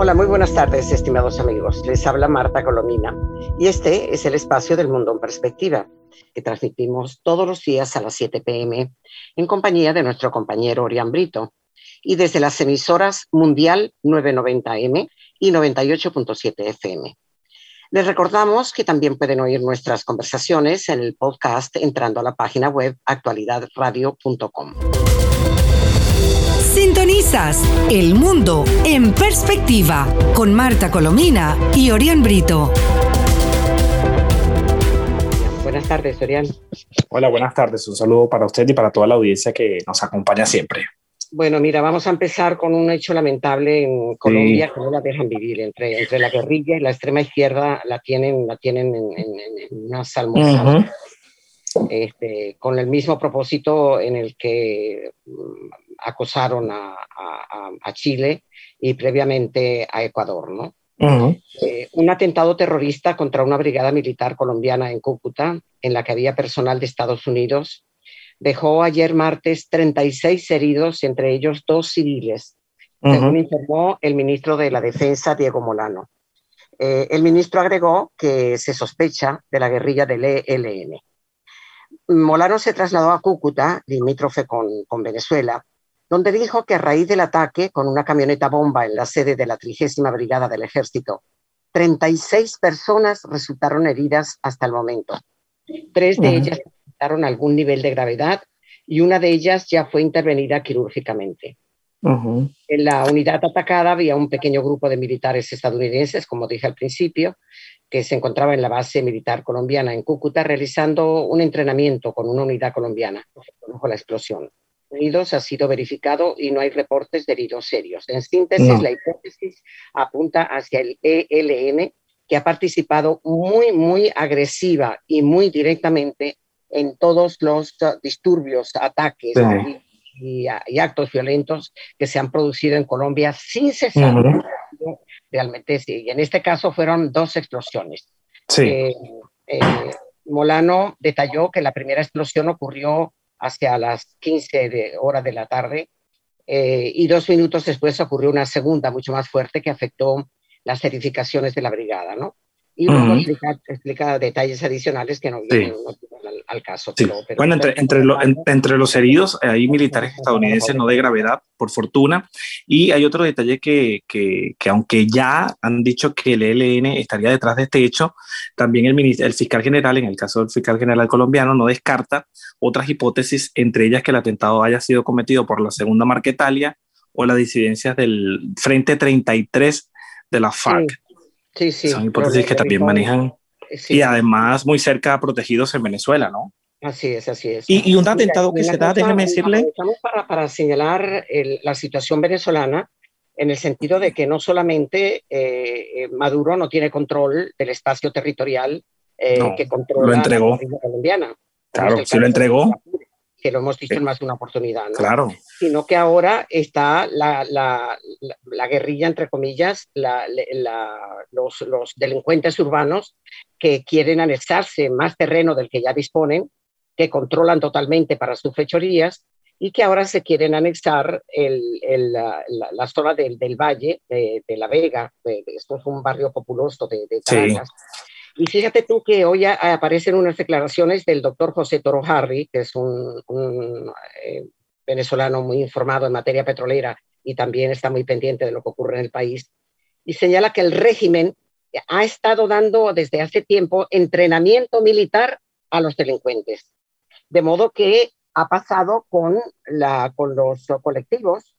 Hola, muy buenas tardes, estimados amigos. Les habla Marta Colomina y este es el espacio del mundo en perspectiva que transmitimos todos los días a las 7 pm en compañía de nuestro compañero Orián Brito y desde las emisoras Mundial 990M y 98.7 FM. Les recordamos que también pueden oír nuestras conversaciones en el podcast entrando a la página web actualidadradio.com. Sintonizas El Mundo en Perspectiva con Marta Colomina y Orián Brito. Buenas tardes, Orián. Hola, buenas tardes. Un saludo para usted y para toda la audiencia que nos acompaña siempre. Bueno, mira, vamos a empezar con un hecho lamentable en Colombia que no la dejan vivir. Entre, entre la guerrilla y la extrema izquierda la tienen, la tienen en, una salmosa. este, con el mismo propósito en el que acosaron a, a, Chile y previamente a Ecuador, ¿no? Eh, un atentado terrorista contra una brigada militar colombiana en Cúcuta, en la que había personal de Estados Unidos, dejó ayer martes 36 heridos, entre ellos dos civiles, según informó el ministro de la Defensa, Diego Molano. Eh, el ministro agregó que se sospecha de la guerrilla del ELN. Molano se trasladó a Cúcuta, limítrofe con, con Venezuela, donde dijo que a raíz del ataque con una camioneta bomba en la sede de la trigésima brigada del ejército, 36 personas resultaron heridas hasta el momento. Tres de ellas presentaron algún nivel de gravedad y una de ellas ya fue intervenida quirúrgicamente. En la unidad atacada había un pequeño grupo de militares estadounidenses, como dije al principio, que se encontraba en la base militar colombiana en Cúcuta realizando un entrenamiento con una unidad colombiana. Bajo la explosión. Unidos ha sido verificado y no hay reportes de heridos serios. En síntesis, la hipótesis apunta hacia el ELN, que ha participado muy, muy agresiva y muy directamente en todos los disturbios, ataques y, actos violentos que se han producido en Colombia sin cesar. Realmente sí. Y en este caso fueron dos explosiones. Sí. Eh, eh, Molano detalló que la primera explosión ocurrió hacia las 15 de, horas de la tarde eh, y dos minutos después ocurrió una segunda mucho más fuerte que afectó las edificaciones de la brigada, ¿no? Y luego explica, detalles adicionales que no vienen al, caso. bueno, entre, entre, entre, los heridos hay militares estadounidenses no de gravedad, por fortuna, y hay otro detalle que, que, que, aunque ya han dicho que el ELN estaría detrás de este hecho, también el, el fiscal general, en el caso del fiscal general colombiano, no descarta otras hipótesis, entre ellas que el atentado haya sido cometido por la segunda Marquetalia o las disidencias del Frente 33 de la FARC. Sí, sí. Son hipótesis que también manejan y además muy cerca protegidos en Venezuela, ¿no? Así es, así es. Y, un atentado que se da, déjeme decirle. Para, para señalar la situación venezolana en el sentido de que no solamente eh, eh, Maduro no tiene control del espacio territorial eh, que controla lo entregó. la colombiana. Claro, se lo entregó que lo hemos visto en más de una oportunidad, ¿no? Claro. Sino que ahora está la, la, la, guerrilla, entre comillas, los, los, delincuentes urbanos que quieren anexarse más terreno del que ya disponen, que controlan totalmente para sus fechorías y que ahora se quieren anexar el, el, la, zona del, del valle de, de, La Vega. esto es un barrio populoso de, de Caracas. Y fíjate tú que hoy aparecen unas declaraciones del doctor José Toro Harry, que es un, eh, venezolano muy informado en materia petrolera y también está muy pendiente de lo que ocurre en el país, y señala que el régimen ha estado dando desde hace tiempo entrenamiento militar a los delincuentes. De modo que ha pasado con, los colectivos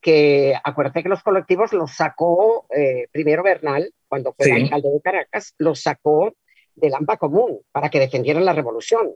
que acuérdate que los colectivos los sacó eh, primero Bernal, cuando fue alcalde de Caracas, los sacó del AMPA común para que defendieran la revolución.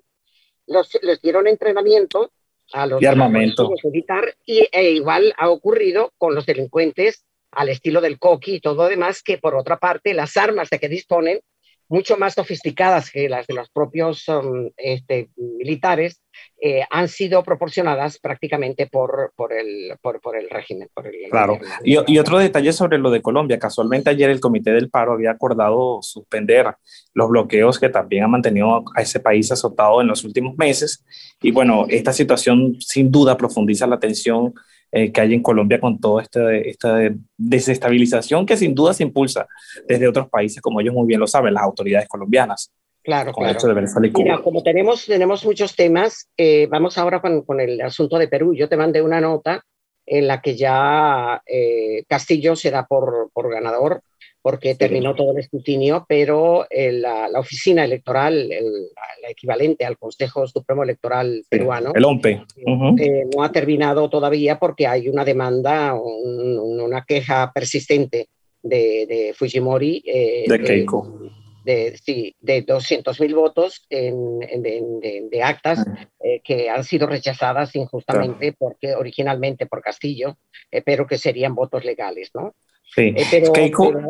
Los, les dieron entrenamiento a los y armamento militar y e igual ha ocurrido con los delincuentes al estilo del coqui y todo demás, que por otra parte las armas de que disponen mucho más sofisticadas que las de los propios um, este, militares, eh, han sido proporcionadas prácticamente por, por, el, por, por el régimen. Por el claro. Y, y, otro detalle sobre lo de Colombia. Casualmente ayer el Comité del Paro había acordado suspender los bloqueos que también ha mantenido a ese país azotado en los últimos meses. Y bueno, esta situación sin duda profundiza la tensión eh, que hay en Colombia con toda esta, esta desestabilización que sin duda se impulsa desde otros países, como ellos muy bien lo saben, las autoridades colombianas. Claro, claro. Mira, como tenemos, tenemos muchos temas, eh, vamos ahora con, con, el asunto de Perú. Yo te mandé una nota en la que ya eh, Castillo se da por, por ganador porque terminó todo el escrutinio, pero eh, la, la, oficina electoral, el, la equivalente al Consejo Supremo Electoral peruano, el OMPE, eh, no ha terminado todavía porque hay una demanda, un, una queja persistente de, de Fujimori. Eh, de Keiko. De, sí, de 200.000 votos en, en, de, actas ah. que han sido rechazadas injustamente porque originalmente por Castillo, pero que serían votos legales, ¿no? Sí. Eh,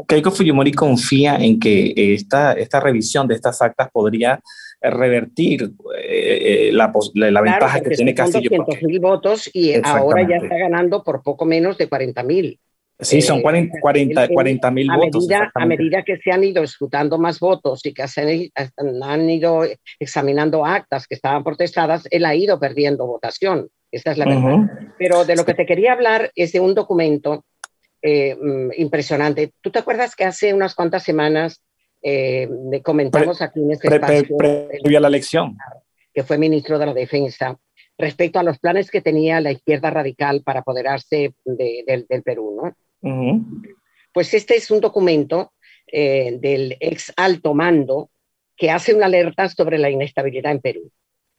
Keiko, Fujimori confía en que esta, esta revisión de estas actas podría revertir eh, eh, la, la, ventaja que tiene Castillo. 200 mil votos y ahora ya está ganando por poco menos de 40 mil. Sí, son 40 mil votos. Medida, a medida que se han ido escrutando más votos y que se han, ido examinando actas que estaban protestadas, él ha ido perdiendo votación. Esa es la verdad. Pero de lo que te quería hablar es de un documento eh, mm, impresionante. ¿Tú te acuerdas que hace unas cuantas semanas eh, comentamos aquí en este espacio... Previo a la elección. Que fue ministro de la Defensa, respecto a los planes que tenía la izquierda radical para apoderarse del Perú, ¿no? Pues este es un documento eh, del ex alto mando que hace una alerta sobre la inestabilidad en Perú.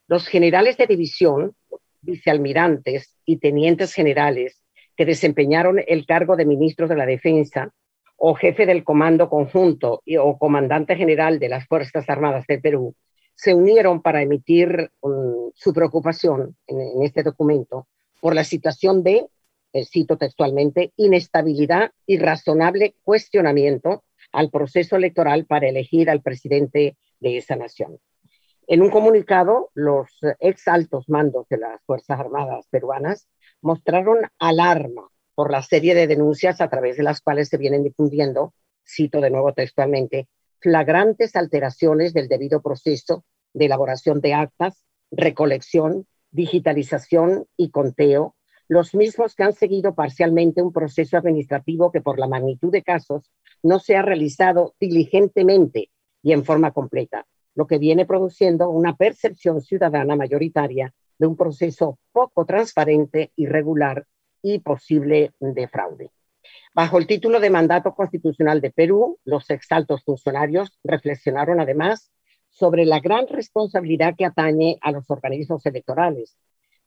Los generales de división, vicealmirantes y tenientes generales que desempeñaron el cargo de ministros de la Defensa o jefe del Comando Conjunto o comandante general de las Fuerzas Armadas del Perú, se unieron para emitir um, su preocupación en, este documento por la situación de, eh, cito textualmente, inestabilidad y razonable cuestionamiento al proceso electoral para elegir al presidente de esa nación. En un comunicado, los ex altos mandos de las Fuerzas Armadas peruanas mostraron alarma por la serie de denuncias a través de las cuales se vienen difundiendo, cito de nuevo textualmente, flagrantes alteraciones del debido proceso de elaboración de actas, recolección, digitalización y conteo, los mismos que han seguido parcialmente un proceso administrativo que por la magnitud de casos no se ha realizado diligentemente y en forma completa, lo que viene produciendo una percepción ciudadana mayoritaria de un proceso poco transparente, irregular y posible de fraude. Bajo el título de Mandato Constitucional de Perú, los exaltos funcionarios reflexionaron además sobre la gran responsabilidad que atañe a los organismos electorales,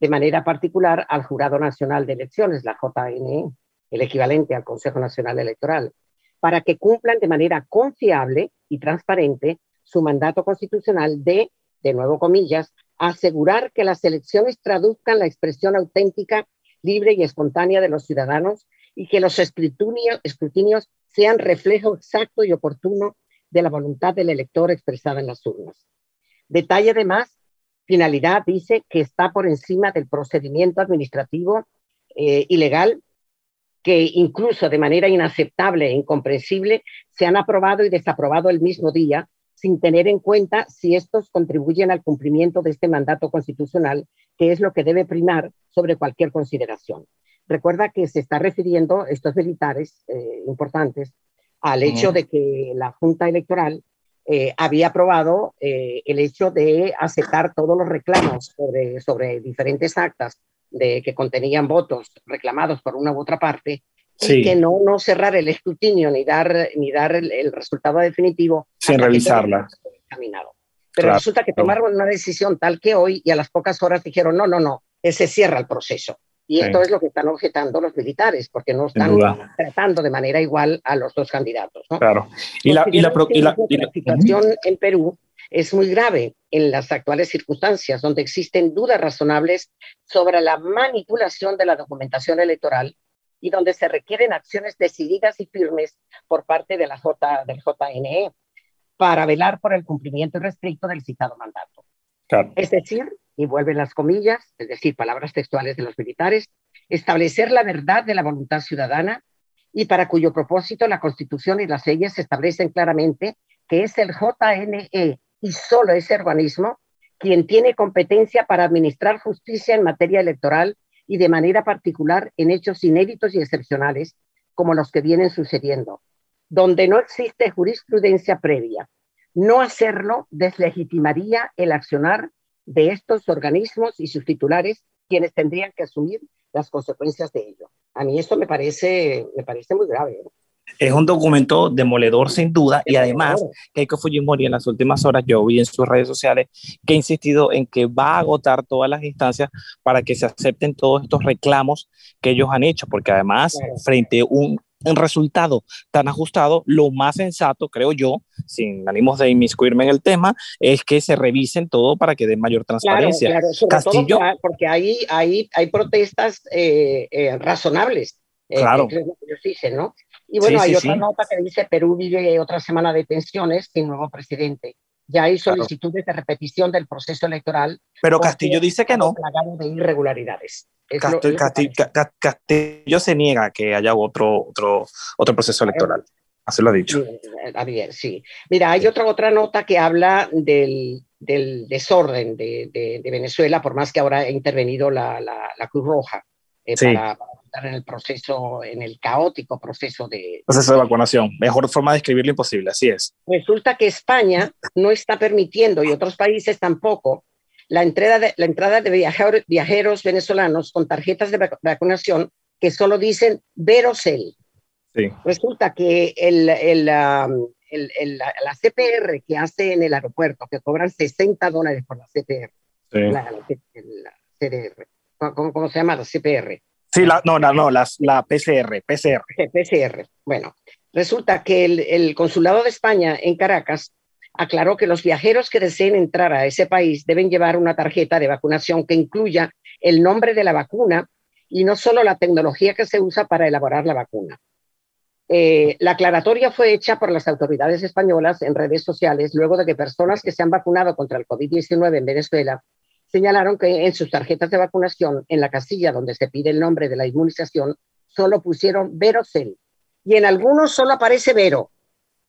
de manera particular al Jurado Nacional de Elecciones, la JNE, el equivalente al Consejo Nacional Electoral, para que cumplan de manera confiable y transparente su mandato constitucional de, de nuevo comillas, asegurar que las elecciones traduzcan la expresión auténtica, libre y espontánea de los ciudadanos y que los escrutinios, sean reflejo exacto y oportuno de la voluntad del elector expresada en las urnas. Detalle además, finalidad dice que está por encima del procedimiento administrativo eh, ilegal que incluso de manera inaceptable e incomprensible se han aprobado y desaprobado el mismo día sin tener en cuenta si estos contribuyen al cumplimiento de este mandato constitucional, que es lo que debe primar sobre cualquier consideración. Recuerda que se está refiriendo estos militares eh, importantes al hecho de que la Junta Electoral eh, había aprobado eh, el hecho de aceptar todos los reclamos sobre, sobre diferentes actas de, que contenían votos reclamados por una u otra parte y que no, no cerrar el escrutinio ni dar, ni dar el, resultado definitivo. Sin revisarla. Pero resulta que tomaron una decisión tal que hoy y a las pocas horas dijeron, no, no, no, se cierra el proceso. Y esto es lo que están objetando los militares, porque no están tratando de manera igual a los dos candidatos. Claro. Y la, y la, situación en Perú es muy grave en las actuales circunstancias, donde existen dudas razonables sobre la manipulación de la documentación electoral y donde se requieren acciones decididas y firmes por parte de la J, del JNE. para velar por el cumplimiento restricto del citado mandato. Es decir, y vuelven las comillas, es decir, palabras textuales de los militares, establecer la verdad de la voluntad ciudadana y para cuyo propósito la Constitución y las leyes establecen claramente que es el JNE y solo ese organismo quien tiene competencia para administrar justicia en materia electoral y de manera particular en hechos inéditos y excepcionales como los que vienen sucediendo, donde no existe jurisprudencia previa. No hacerlo deslegitimaría el accionar de estos organismos y sus titulares, quienes tendrían que asumir las consecuencias de ello. A mí esto me parece, me parece muy grave. Es un documento demoledor sin duda y además Keiko Fujimori en las últimas horas yo vi en sus redes sociales que ha insistido en que va a agotar todas las instancias para que se acepten todos estos reclamos que ellos han hecho, porque además frente a un un resultado tan ajustado, lo más sensato, creo yo, sin ánimos de inmiscuirme en el tema, es que se revisen todo para que den mayor transparencia. Claro, Castillo, porque hay, hay, hay protestas eh, eh, razonables. Eh, claro. dicen, ¿no? Y bueno, hay otra nota que dice Perú vive otra semana de tensiones sin nuevo presidente. Ya hay solicitudes de repetición del proceso electoral. Pero Castillo dice que no. de irregularidades. Castillo, se niega que haya otro, otro, otro proceso electoral. Así lo ha dicho. Bien, sí. Mira, hay otra, otra nota que habla del, del desorden de, de, Venezuela, por más que ahora ha intervenido la, la, Cruz Roja eh, para, estar en el proceso, en el caótico proceso de... Proceso de vacunación. Mejor forma de describirlo imposible, así es. Resulta que España no está permitiendo, y otros países tampoco, la entrada de, la entrada de viajeros, venezolanos con tarjetas de vacunación que solo dicen Verocel. Sí. Resulta que el, el, la, CPR que hace en el aeropuerto, que cobran 60 dólares por la CPR, la, CDR, ¿cómo, se llama? La CPR. Sí, la, no, no, no, la, PCR, PCR. PCR. Bueno, resulta que el, el Consulado de España en Caracas aclaró que los viajeros que deseen entrar a ese país deben llevar una tarjeta de vacunación que incluya el nombre de la vacuna y no solo la tecnología que se usa para elaborar la vacuna. Eh, la aclaratoria fue hecha por las autoridades españolas en redes sociales luego de que personas que se han vacunado contra el COVID-19 en Venezuela señalaron que en sus tarjetas de vacunación, en la casilla donde se pide el nombre de la inmunización, solo pusieron Verocel. Y en algunos solo aparece Vero.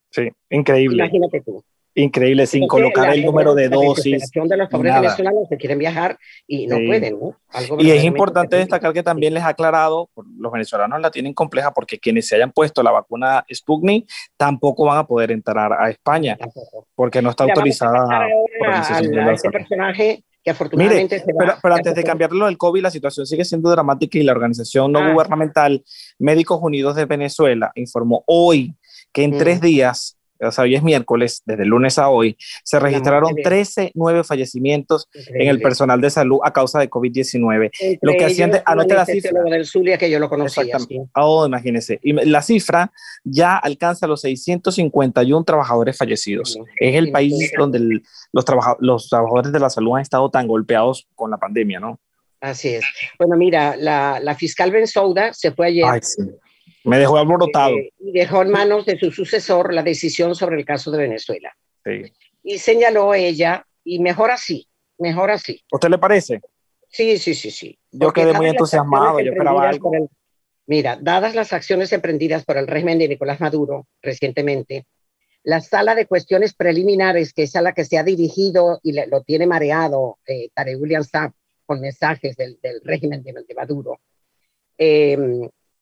Sí, increíble. Imagínate tú increíble sin colocar el número de dosis. de los pobres venezolanos que quieren viajar y no pueden, y es importante destacar que también les ha aclarado, los venezolanos la tienen compleja porque quienes se hayan puesto la vacuna Sputnik tampoco van a poder entrar a España porque no está autorizada por este personaje que afortunadamente pero, pero, antes de cambiarlo del COVID, la situación sigue siendo dramática y la organización no ah. gubernamental Médicos Unidos de Venezuela informó hoy que en mm. tres días o sea, hoy es miércoles, desde el lunes a hoy, se registraron 13 nueve fallecimientos en el personal de salud a causa de COVID-19. Lo que asciende, anote la cifra. del Zulia que yo lo conocía. Oh, imagínense. Y la cifra ya alcanza los 651 trabajadores fallecidos. es el país donde los, los trabajadores de la salud han estado tan golpeados con la pandemia, ¿no? Así es. Bueno, mira, la, la fiscal Bensouda se fue ayer. Ay, sí me dejó alborotado. Eh, y dejó en manos de su sucesor la decisión sobre el caso de Venezuela. Sí. Y señaló ella, y mejor así, mejor así. ¿Usted le parece? Sí, sí, sí, sí. Yo quedé muy entusiasmado, yo esperaba algo. mira, dadas las acciones emprendidas por el régimen de Nicolás Maduro recientemente, la sala de cuestiones preliminares, que es a la que se ha dirigido y lo tiene mareado eh, Tare William Saab con mensajes del, del régimen de, de Maduro, eh,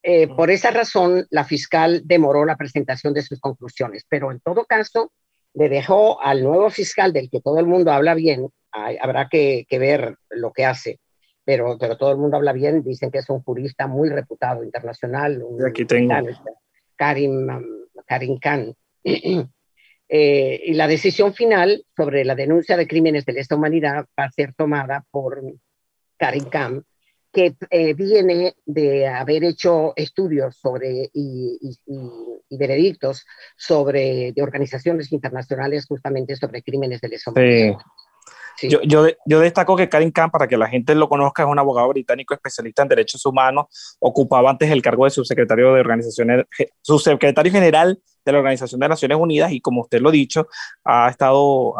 eh, por esa razón, la fiscal demoró la presentación de sus conclusiones, pero en todo caso, le dejó al nuevo fiscal del que todo el mundo habla bien, habrá que, ver lo que hace, pero, pero todo el mundo habla bien, dicen que es un jurista muy reputado internacional. Aquí tengo. Karim, Karim Khan. Eh, y la decisión final sobre la denuncia de crímenes de lesa humanidad va a ser tomada por Karim Khan, que eh, viene de haber hecho estudios sobre y, y, veredictos sobre de organizaciones internacionales justamente sobre crímenes de lesa humanidad. Yo, yo, yo, destaco que Karim Khan, para que la gente lo conozca, es un abogado británico especialista en derechos humanos, ocupaba antes el cargo de subsecretario de organizaciones, subsecretario general de la Organización de Naciones Unidas y como usted lo ha dicho, ha estado,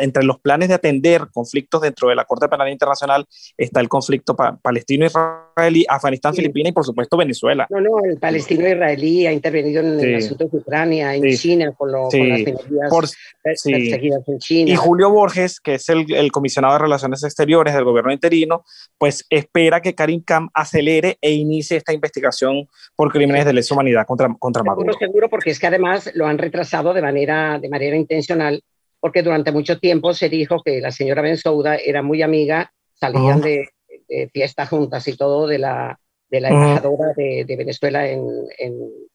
entre los planes de atender conflictos dentro de la Corte Penal Internacional está el conflicto palestino-israelí, Afganistán, Filipinas y por supuesto Venezuela. No, no, el palestino-israelí ha intervenido en el asunto de Ucrania, en China, con, las minorías perseguidas en China. Y Julio Borges, que es el, el, comisionado de Relaciones Exteriores del gobierno interino, pues espera que Karim Khan acelere e inicie esta investigación por crímenes de lesa humanidad contra, contra Maduro. Seguro, porque es que además lo han retrasado de manera, de manera intencional, porque durante mucho tiempo se dijo que la señora Bensouda era muy amiga, salían de, de fiestas juntas y todo de la, de la embajadora de, de, Venezuela en, en,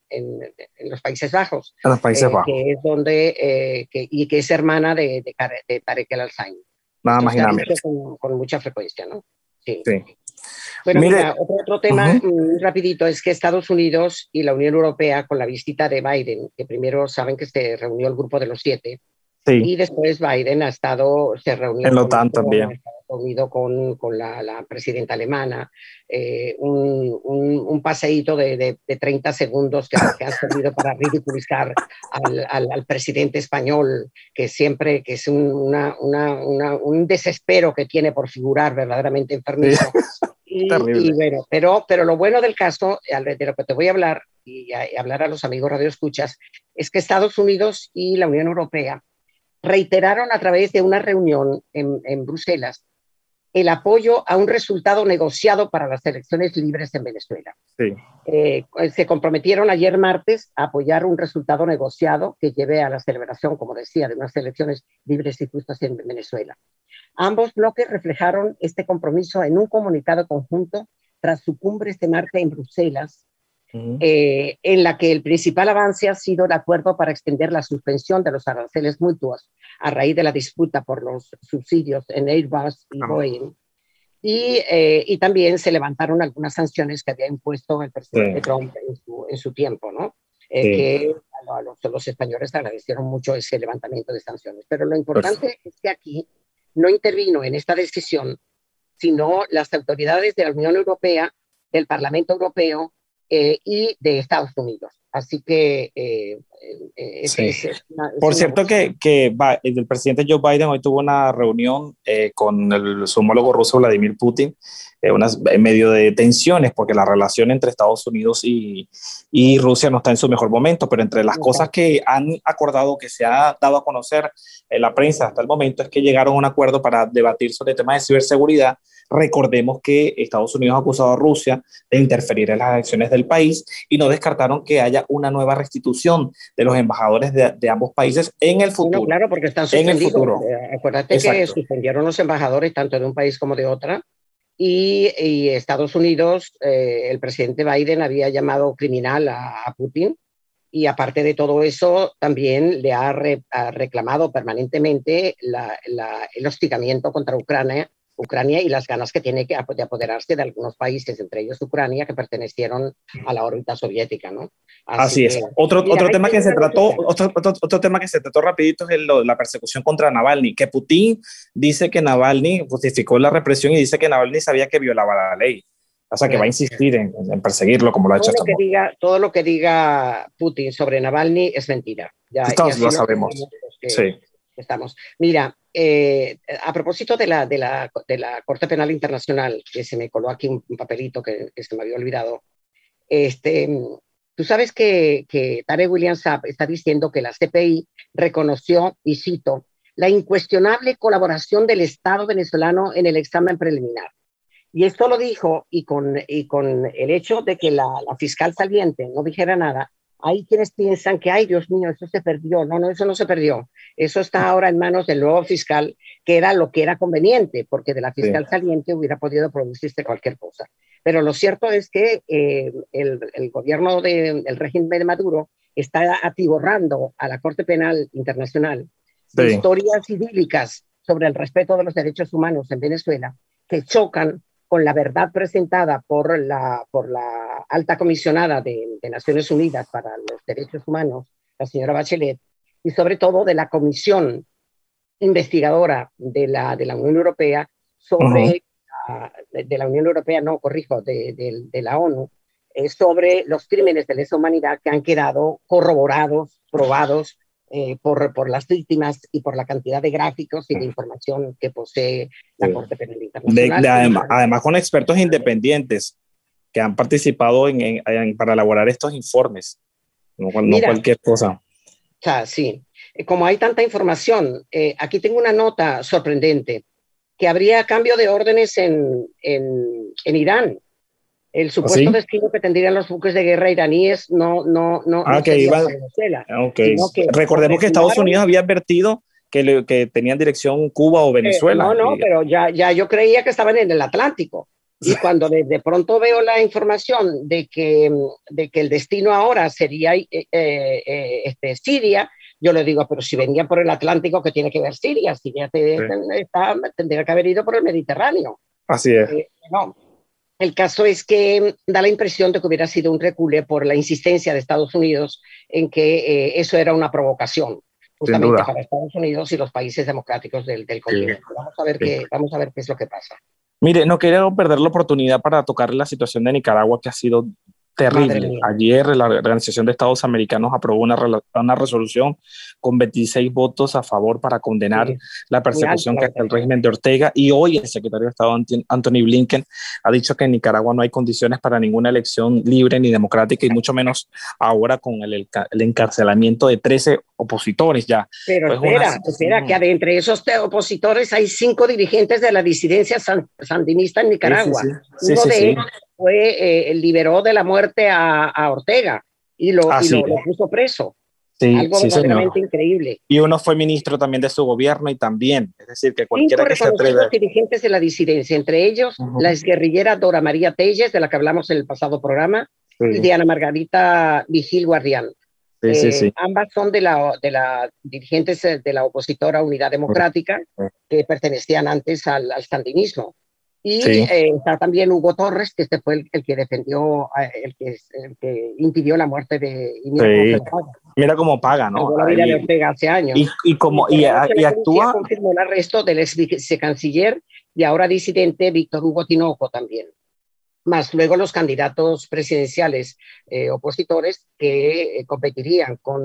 en, en, los Países Bajos. En los Países eh, Bajos. Que es donde, eh, que, y que es hermana de, de, de Tarek El Alzain. Nada más y nada menos. Con, con, mucha frecuencia, ¿no? Sí. sí. Bueno, mira, otro, otro, tema uh -huh. rapidito es que Estados Unidos y la Unión Europea, con la visita de Biden, que primero saben que se reunió el grupo de los siete, sí. y después Biden ha estado, se reunió en la OTAN también. Reunido con, con la, la, presidenta alemana, eh, un, un, un, paseíto de, de, de 30 segundos que, que, ha servido para ridiculizar al, al, al, presidente español, que siempre que es un, una, una, un desespero que tiene por figurar verdaderamente enfermizo. Sí. Y, y, bueno, pero, pero lo bueno del caso, de lo que te voy a hablar y, a, y hablar a los amigos radioescuchas, es que Estados Unidos y la Unión Europea reiteraron a través de una reunión en, en Bruselas el apoyo a un resultado negociado para las elecciones libres en Venezuela. Sí. Eh, se comprometieron ayer martes a apoyar un resultado negociado que lleve a la celebración, como decía, de unas elecciones libres y justas en Venezuela. Ambos bloques reflejaron este compromiso en un comunicado conjunto tras su cumbre este martes en Bruselas, uh -huh. eh, en la que el principal avance ha sido el acuerdo para extender la suspensión de los aranceles mutuos a raíz de la disputa por los subsidios en Airbus y Boeing. Y, eh, y, también se levantaron algunas sanciones que había impuesto el presidente sí. Trump en su, en su, tiempo, ¿no? Eh, sí. Que a los, los, españoles agradecieron mucho ese levantamiento de sanciones. Pero lo importante pues... es que aquí no intervino en esta decisión, sino las autoridades de la Unión Europea, del Parlamento Europeo eh, y de Estados Unidos. Así que... Eh, eh, sí. es, es una, es Por cierto que, que el presidente Joe Biden hoy tuvo una reunión eh, con el, su homólogo ruso Vladimir Putin, eh, unas, en medio de tensiones, porque la relación entre Estados Unidos y, y Rusia no está en su mejor momento, pero entre las okay. cosas que han acordado, que se ha dado a conocer en la prensa hasta el momento, es que llegaron a un acuerdo para debatir sobre temas de ciberseguridad Recordemos que Estados Unidos ha acusado a Rusia de interferir en las elecciones del país y no descartaron que haya una nueva restitución de los embajadores de, de ambos países en el futuro. No, claro, porque están suspendidos. En el futuro. Eh, acuérdate Exacto. que suspendieron los embajadores tanto de un país como de otra. Y, y Estados Unidos, eh, el presidente Biden había llamado criminal a, a Putin y aparte de todo eso, también le ha, re, ha reclamado permanentemente la, la, el hostigamiento contra Ucrania Ucrania y las ganas que tiene que de apoderarse de algunos países, entre ellos Ucrania, que pertenecieron a la órbita soviética, ¿no? Así, Así es. otro, mira, otro tema que se trató, otro, otro, otro, tema que se trató rapidito es el, la persecución contra Navalny, que Putin dice que Navalny justificó la represión y dice que Navalny sabía que violaba la ley. O sea, que va a insistir en, en perseguirlo como lo ha hecho todo lo, que diga, todo lo que diga Putin sobre Navalny es mentira. Ya, Todos lo sabemos. Sí. Estamos. Mira, eh, a propósito de la, de, la, de la, Corte Penal Internacional, que se me coló aquí un, papelito que, que, se me había olvidado, este, tú sabes que, que Tarek William Saab está diciendo que la CPI reconoció, y cito, la incuestionable colaboración del Estado venezolano en el examen preliminar. Y esto lo dijo, y con, y con el hecho de que la fiscal saliente no dijera nada, hay quienes piensan que, ay, Dios mío, eso se perdió. No, no, eso no se perdió. Eso está ahora en manos del nuevo fiscal, que era lo que era conveniente, porque de la fiscal sí. saliente hubiera podido producirse cualquier cosa. Pero lo cierto es que eh, el, el, gobierno del de, régimen de Maduro está atiborrando a la Corte Penal Internacional sí. historias idílicas sobre el respeto de los derechos humanos en Venezuela que chocan con la verdad presentada por la, por la alta comisionada de, de, Naciones Unidas para los Derechos Humanos, la señora Bachelet, y sobre todo de la comisión investigadora de la, de la Unión Europea sobre, uh -huh. de, de, la Unión Europea, no, corrijo, de, de la ONU, eh, sobre los crímenes de lesa humanidad que han quedado corroborados, probados eh, por, por las víctimas y por la cantidad de gráficos y de información que posee la Corte Penal Internacional. además, con expertos independientes que han participado en, para elaborar estos informes, no, cualquier cosa. O sea, sí, como hay tanta información, aquí tengo una nota sorprendente que habría cambio de órdenes en, en, en Irán. El ¿Ah, supuesto destino que tendrían los buques de guerra iraníes no, no, no, ah, que iban, Venezuela. Okay. Recordemos que Estados Unidos había advertido que, que tenían dirección Cuba o Venezuela. no, no, pero ya, ya yo creía que estaban en el Atlántico. Y cuando de, de, pronto veo la información de que, de que el destino ahora sería eh, eh, eh este, Siria, yo le digo, pero si venía por el Atlántico, ¿qué tiene que ver Siria? Siria tendría que haber ido por el Mediterráneo. Así es. Eh, no. El caso es que da la impresión de que hubiera sido un recule por la insistencia de Estados Unidos en que eh, eso era una provocación justamente para Estados Unidos y los países democráticos del, del continente. Vamos, a ver qué, vamos a ver qué es lo que pasa. Mire, no quería perder la oportunidad para tocar la situación de Nicaragua, que ha sido terrible. Ayer la Organización de Estados Americanos aprobó una, una resolución con 26 votos a favor para condenar la persecución que hace el régimen de Ortega. Y hoy el secretario de Estado Anthony Blinken ha dicho que en Nicaragua no hay condiciones para ninguna elección libre ni democrática y mucho menos ahora con el, el encarcelamiento de 13 opositores ya. Pero pues espera, espera, que entre esos opositores hay cinco dirigentes de la disidencia sandinista en Nicaragua. Uno de ellos fue, eh, liberó de la muerte a, Ortega y, lo, y lo, puso preso. Algo verdaderamente increíble. Y uno fue ministro también de su gobierno y también, es decir, que cualquiera que se atreva. dirigentes de la disidencia, entre ellos la exguerrillera Dora María Telles, de la que hablamos en el pasado programa, y Diana Margarita Vigil Guardián. Eh, ambas son de la, de la dirigentes de la opositora Unidad Democrática, que pertenecían antes al, al sandinismo. Y eh, está también Hugo Torres, que este fue el, que defendió, eh, el que, el que, impidió la muerte de... Mira cómo paga, ¿no? La vida de Ortega hace años. Y, y, como, y, y actúa... Confirmó el arresto del ex vicecanciller y ahora disidente Víctor Hugo Tinoco también. Más luego los candidatos presidenciales eh, opositores que competirían con,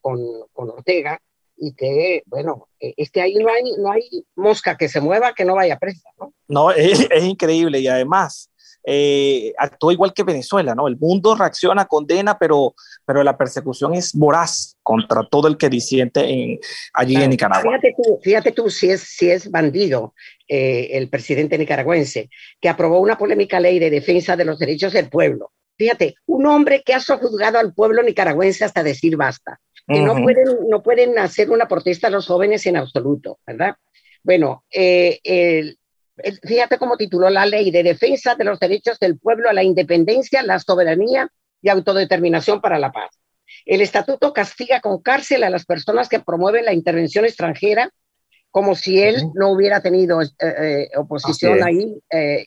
con, con Ortega y que, bueno, eh, es que ahí no hay, no hay mosca que se mueva que no vaya presa, ¿no? No, es, es increíble y además eh, actúa igual que Venezuela, ¿no? El mundo reacciona, condena, pero, pero la persecución es voraz contra todo el que disiente en, allí en Nicaragua. Fíjate tú, fíjate tú si, es, si es bandido eh, el presidente nicaragüense, que aprobó una polémica ley de defensa de los derechos del pueblo. Fíjate, un hombre que ha sojuzgado al pueblo nicaragüense hasta decir basta que no, pueden, no pueden hacer una protesta a los jóvenes en absoluto, ¿verdad? Bueno, eh, fíjate cómo tituló la ley de defensa de los derechos del pueblo a la independencia, la soberanía y autodeterminación para la paz. El estatuto castiga con cárcel a las personas que promueven la intervención extranjera como si él no hubiera tenido eh, eh, oposición ahí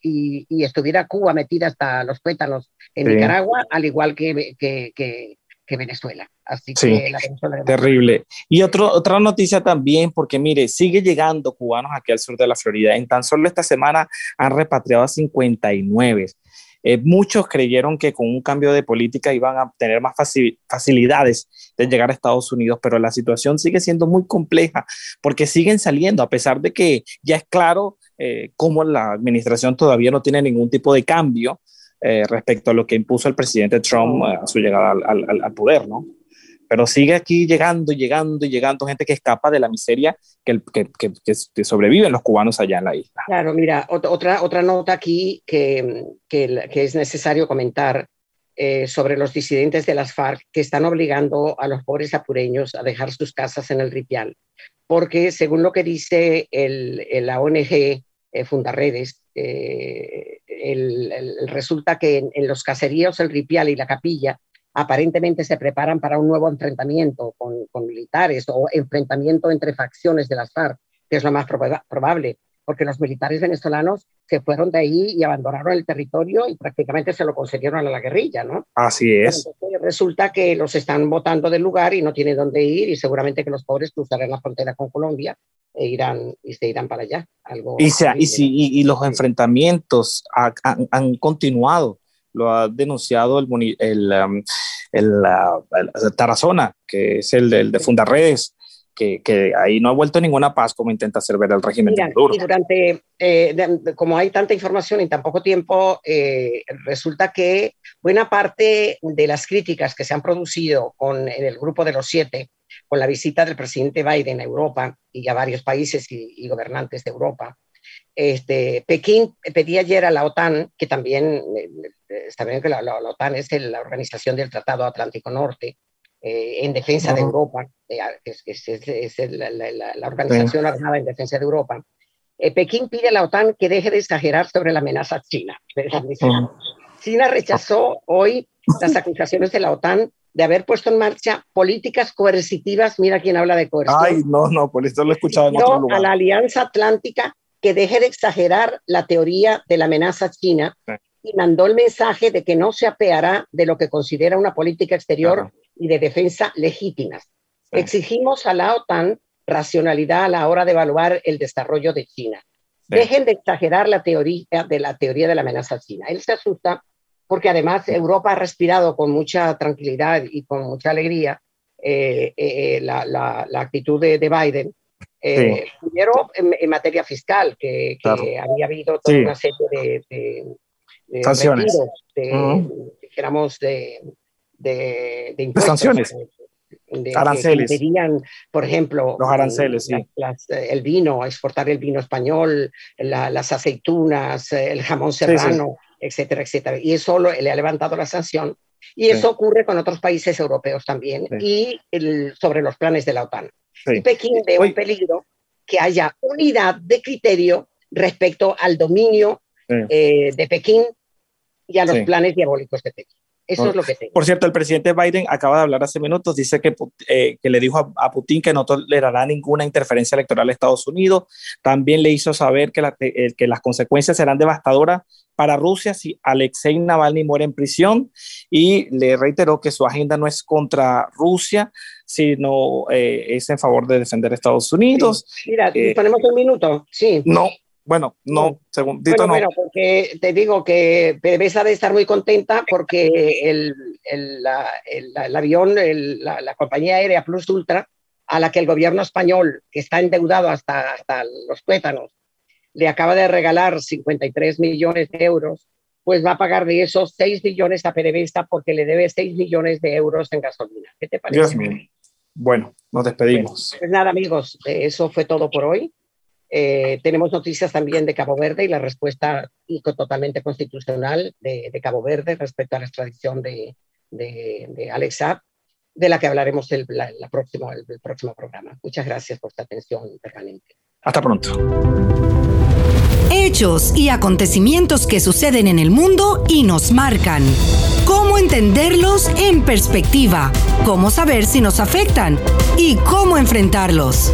y, estuviera Cuba metida hasta los pétalos en Nicaragua, al igual que, que, Venezuela. Así que la terrible. Y otro, otra noticia también, porque mire, sigue llegando cubanos aquí al sur de la Florida. En tan solo esta semana han repatriado a 59. Eh, muchos creyeron que con un cambio de política iban a tener más facilidades de llegar a Estados Unidos, pero la situación sigue siendo muy compleja porque siguen saliendo, a pesar de que ya es claro eh, cómo la administración todavía no tiene ningún tipo de cambio eh, respecto a lo que impuso el presidente Trump a su llegada al, al, poder, ¿no? Pero sigue aquí llegando, llegando, llegando gente que escapa de la miseria que, que, que, sobreviven los cubanos allá en la isla. Claro, mira, otra, otra nota aquí que, que, es necesario comentar eh, sobre los disidentes de las FARC que están obligando a los pobres apureños a dejar sus casas en el Ripial, porque según lo que dice el, la ONG eh, Fundarredes, eh, el, resulta que en, los caseríos el Ripial y la Capilla aparentemente se preparan para un nuevo enfrentamiento con, militares o enfrentamiento entre facciones de las que es lo más probable, porque los militares venezolanos se fueron de ahí y abandonaron el territorio y prácticamente se lo concedieron a la guerrilla, ¿no? Así es. resulta que los están votando del lugar y no tienen dónde ir y seguramente que los pobres cruzarán la frontera con Colombia e irán y se irán para allá. Algo y, sea, y, si, y, los enfrentamientos han, continuado lo ha denunciado el, el, um, el, Tarazona, que es el, de Fundarredes, que, que, ahí no ha vuelto ninguna paz como intenta hacer ver el régimen de Maduro. Y durante, eh, como hay tanta información en tan poco tiempo, eh, resulta que buena parte de las críticas que se han producido con, en el grupo de los siete, con la visita del presidente Biden a Europa y a varios países y, y gobernantes de Europa, este, Pekín pedía ayer a la OTAN, que también eh, está bien que la, OTAN es la organización del Tratado Atlántico Norte, eh, en defensa de Europa, eh, es, es, la, organización armada en defensa de Europa. Pekín pide a la OTAN que deje de exagerar sobre la amenaza china. China rechazó hoy las acusaciones de la OTAN de haber puesto en marcha políticas coercitivas. Mira quién habla de coerción. Ay, no, no, por eso lo he escuchado en otro lugar. A la Alianza Atlántica que deje de exagerar la teoría de la amenaza china y mandó el mensaje de que no se apeará de lo que considera una política exterior y de defensa legítimas. Exigimos a la OTAN racionalidad a la hora de evaluar el desarrollo de China. Dejen de exagerar la teoría de la teoría de la amenaza china. Él se asusta porque además Europa ha respirado con mucha tranquilidad y con mucha alegría eh, eh, la, la, actitud de, de Biden eh, primero, en, materia fiscal, que, había habido toda una serie de, de, sanciones, de, dijéramos, de, de, impuestos. sanciones. aranceles. Que por ejemplo, los aranceles, sí. el vino, exportar el vino español, las aceitunas, el jamón serrano, etcétera, etcétera. Y eso le ha levantado la sanción. Y eso ocurre con otros países europeos también, y el, sobre los planes de la OTAN. Y Pekín ve un peligro que haya unidad de criterio respecto al dominio eh, de Pekín y a los planes diabólicos de Pekín. Eso es lo que tengo. Por cierto, el presidente Biden acaba de hablar hace minutos, dice que, eh, que le dijo a, Putin que no tolerará ninguna interferencia electoral de Estados Unidos. También le hizo saber que, eh, que las consecuencias serán devastadoras para Rusia si Alexei Navalny muere en prisión y le reiteró que su agenda no es contra Rusia, sino eh, es en favor de defender a Estados Unidos. Mira, ponemos un minuto, sí. No, bueno, no, segundito bueno, no. Bueno, porque te digo que PDVSA de estar muy contenta porque el, el, el, avión, la, la, compañía aérea Plus Ultra, a la que el gobierno español, que está endeudado hasta, hasta los tuétanos, le acaba de regalar 53 millones de euros, pues va a pagar de esos 6 millones a PDVSA porque le debe 6 millones de euros en gasolina. ¿Qué te parece? Dios mío. Bueno, nos despedimos. pues nada, amigos, eso fue todo por hoy. Eh, tenemos noticias también de Cabo Verde y la respuesta totalmente constitucional de, Cabo Verde respecto a la extradición de, de, Alex Saab, de la que hablaremos el, la, próxima, el, próximo programa. Muchas gracias por su atención permanente. Hasta pronto. Hechos y acontecimientos que suceden en el mundo y nos marcan. Cómo entenderlos en perspectiva, cómo saber si nos afectan y cómo enfrentarlos.